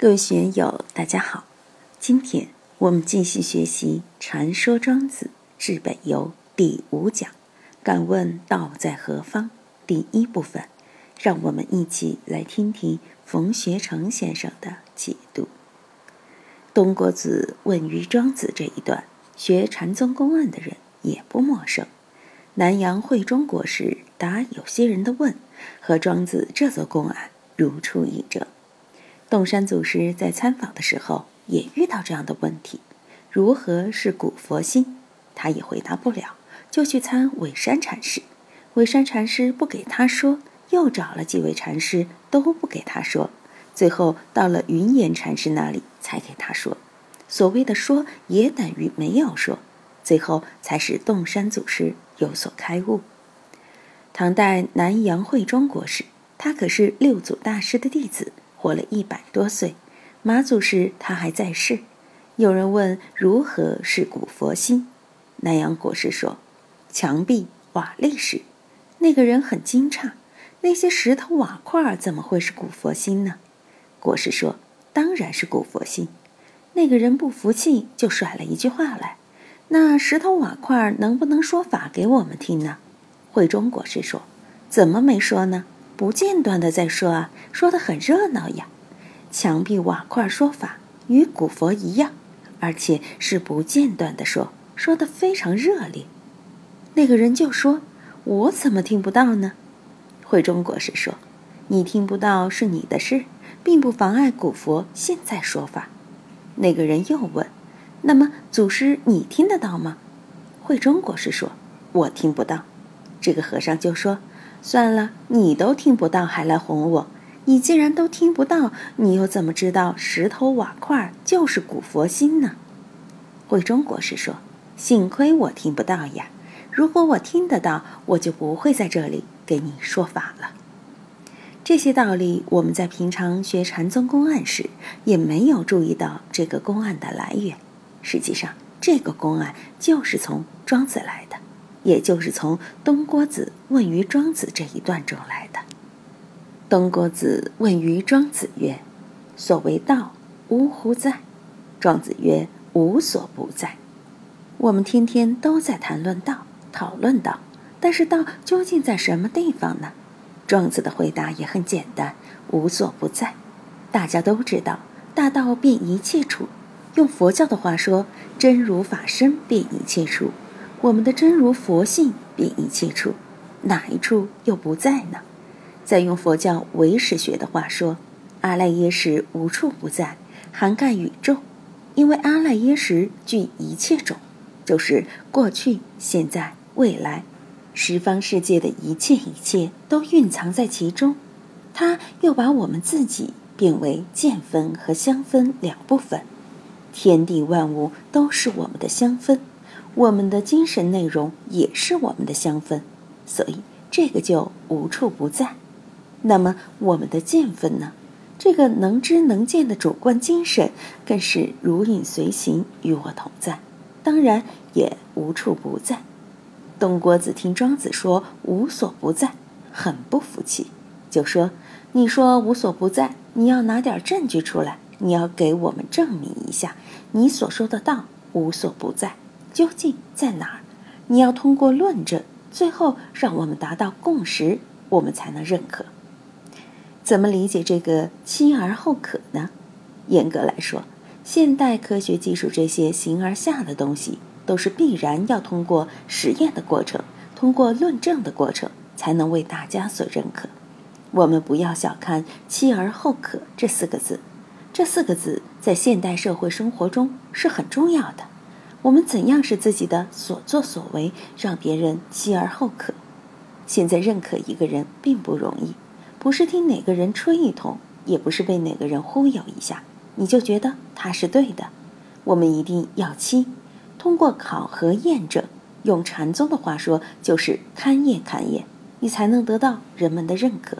各位学友，大家好。今天我们继续学习《传说庄子治本游》第五讲“敢问道在何方”第一部分，让我们一起来听听冯学成先生的解读。东郭子问于庄子这一段，学禅宗公案的人也不陌生。南阳会中国师答有些人的问，和庄子这座公案如出一辙。洞山祖师在参访的时候也遇到这样的问题：如何是古佛心？他也回答不了，就去参尾山禅师。尾山禅师不给他说，又找了几位禅师都不给他说，最后到了云岩禅师那里才给他说。所谓的说，也等于没有说，最后才使洞山祖师有所开悟。唐代南阳慧中国师，他可是六祖大师的弟子。活了一百多岁，马祖时他还在世。有人问如何是古佛心，南阳国师说：“墙壁瓦砾石。”那个人很惊诧：“那些石头瓦块怎么会是古佛心呢？”国师说：“当然是古佛心。”那个人不服气，就甩了一句话来：“那石头瓦块能不能说法给我们听呢？”慧中国师说：“怎么没说呢？”不间断的在说啊，说的很热闹呀。墙壁瓦块说法与古佛一样，而且是不间断的说，说的非常热烈。那个人就说：“我怎么听不到呢？”慧中国师说：“你听不到是你的事，并不妨碍古佛现在说法。”那个人又问：“那么祖师你听得到吗？”慧中国师说：“我听不到。”这个和尚就说。算了，你都听不到，还来哄我？你既然都听不到，你又怎么知道石头瓦块就是古佛心呢？慧中国师说：“幸亏我听不到呀！如果我听得到，我就不会在这里给你说法了。”这些道理，我们在平常学禅宗公案时，也没有注意到这个公案的来源。实际上，这个公案就是从庄子来的。也就是从东郭子问于庄子这一段中来的。东郭子问于庄子曰：“所谓道，呜呼在？”庄子曰：“无所不在。”我们天天都在谈论道，讨论道，但是道究竟在什么地方呢？庄子的回答也很简单：“无所不在。”大家都知道，大道遍一切处。用佛教的话说，真如法身遍一切处。我们的真如佛性遍一切处，哪一处又不在呢？再用佛教唯识学的话说，阿赖耶识无处不在，涵盖宇宙。因为阿赖耶识具一切种，就是过去、现在、未来，十方世界的一切一切都蕴藏在其中。它又把我们自己变为见分和相分两部分，天地万物都是我们的相分。我们的精神内容也是我们的香氛，所以这个就无处不在。那么我们的见分呢？这个能知能见的主观精神，更是如影随形，与我同在，当然也无处不在。东郭子听庄子说无所不在，很不服气，就说：“你说无所不在，你要拿点证据出来，你要给我们证明一下，你所说的道无所不在。”究竟在哪儿？你要通过论证，最后让我们达到共识，我们才能认可。怎么理解这个“期而后可”呢？严格来说，现代科学技术这些形而下的东西，都是必然要通过实验的过程，通过论证的过程，才能为大家所认可。我们不要小看“期而后可”这四个字，这四个字在现代社会生活中是很重要的。我们怎样使自己的所作所为让别人继而后可？现在认可一个人并不容易，不是听哪个人吹一通，也不是被哪个人忽悠一下，你就觉得他是对的。我们一定要期，通过考核验证，用禅宗的话说，就是勘验勘验，你才能得到人们的认可。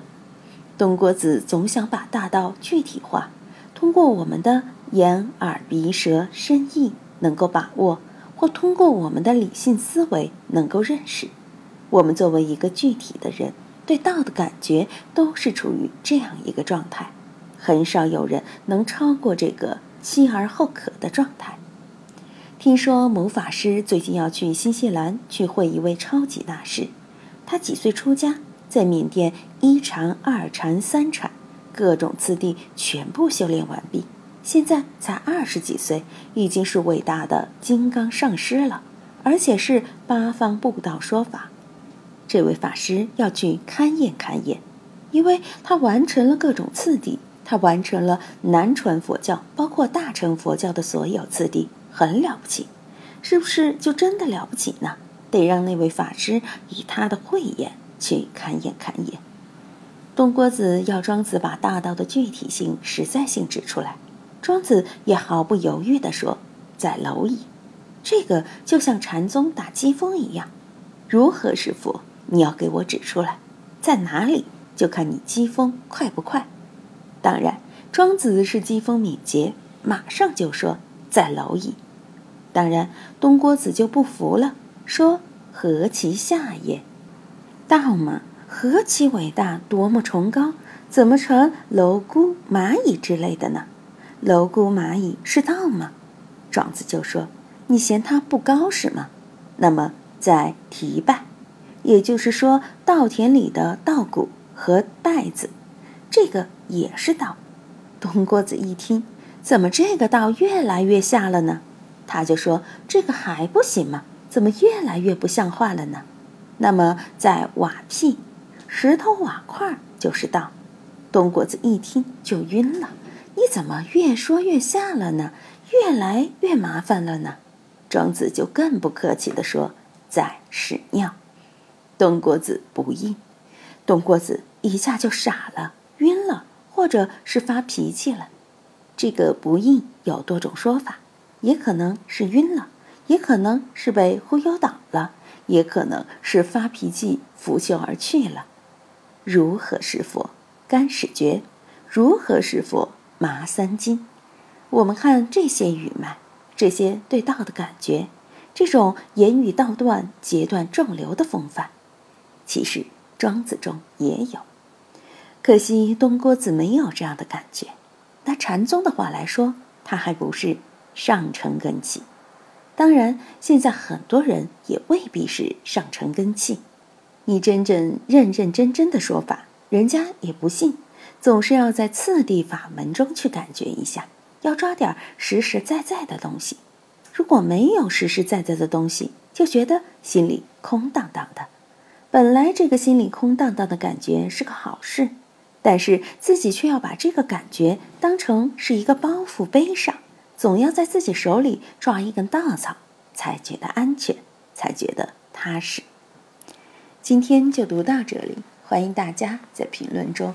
东郭子总想把大道具体化，通过我们的眼、耳、鼻、舌、身、意。能够把握，或通过我们的理性思维能够认识，我们作为一个具体的人，对道的感觉都是处于这样一个状态。很少有人能超过这个期而后可的状态。听说某法师最近要去新西兰去会一位超级大师，他几岁出家，在缅甸一禅、二禅、三禅，各种次第全部修炼完毕，现在才二十几岁，已经是伟大的金刚上师了，而且是八方布道说法。这位法师要去勘验勘验，因为他完成了各种次第。他完成了南传佛教，包括大乘佛教的所有次第，很了不起，是不是就真的了不起呢？得让那位法师以他的慧眼去勘验勘验。东郭子要庄子把大道的具体性、实在性指出来，庄子也毫不犹豫地说：“在蝼蚁。”这个就像禅宗打机锋一样，如何是佛？你要给我指出来，在哪里？就看你机锋快不快。当然，庄子是机锋敏捷，马上就说在蝼蚁。当然，东郭子就不服了，说何其下也？道嘛，何其伟大，多么崇高，怎么成蝼蛄、蚂蚁之类的呢？蝼蛄、蚂蚁是道吗？庄子就说：“你嫌它不高是吗？那么在提拜，也就是说稻田里的稻谷和袋子。”这个也是道，东郭子一听，怎么这个道越来越下了呢？他就说：“这个还不行吗？怎么越来越不像话了呢？”那么在瓦片、石头瓦块就是道。东郭子一听就晕了：“你怎么越说越下了呢？越来越麻烦了呢？”庄子就更不客气地说：“在屎尿。”东郭子不应，东郭子一下就傻了。晕了，或者是发脾气了，这个不应有多种说法，也可能是晕了，也可能是被忽悠倒了，也可能是发脾气拂袖而去了。如何是佛？干始觉。如何是佛？麻三斤。我们看这些语脉，这些对道的感觉，这种言语道断、截断众流的风范，其实庄子中也有。可惜东郭子没有这样的感觉。拿禅宗的话来说，他还不是上乘根器。当然，现在很多人也未必是上乘根器。你真正认认真真的说法，人家也不信。总是要在次第法门中去感觉一下，要抓点实实在在的东西。如果没有实实在在的东西，就觉得心里空荡荡的。本来这个心里空荡荡的感觉是个好事。但是自己却要把这个感觉当成是一个包袱背上，总要在自己手里抓一根稻草，才觉得安全，才觉得踏实。今天就读到这里，欢迎大家在评论中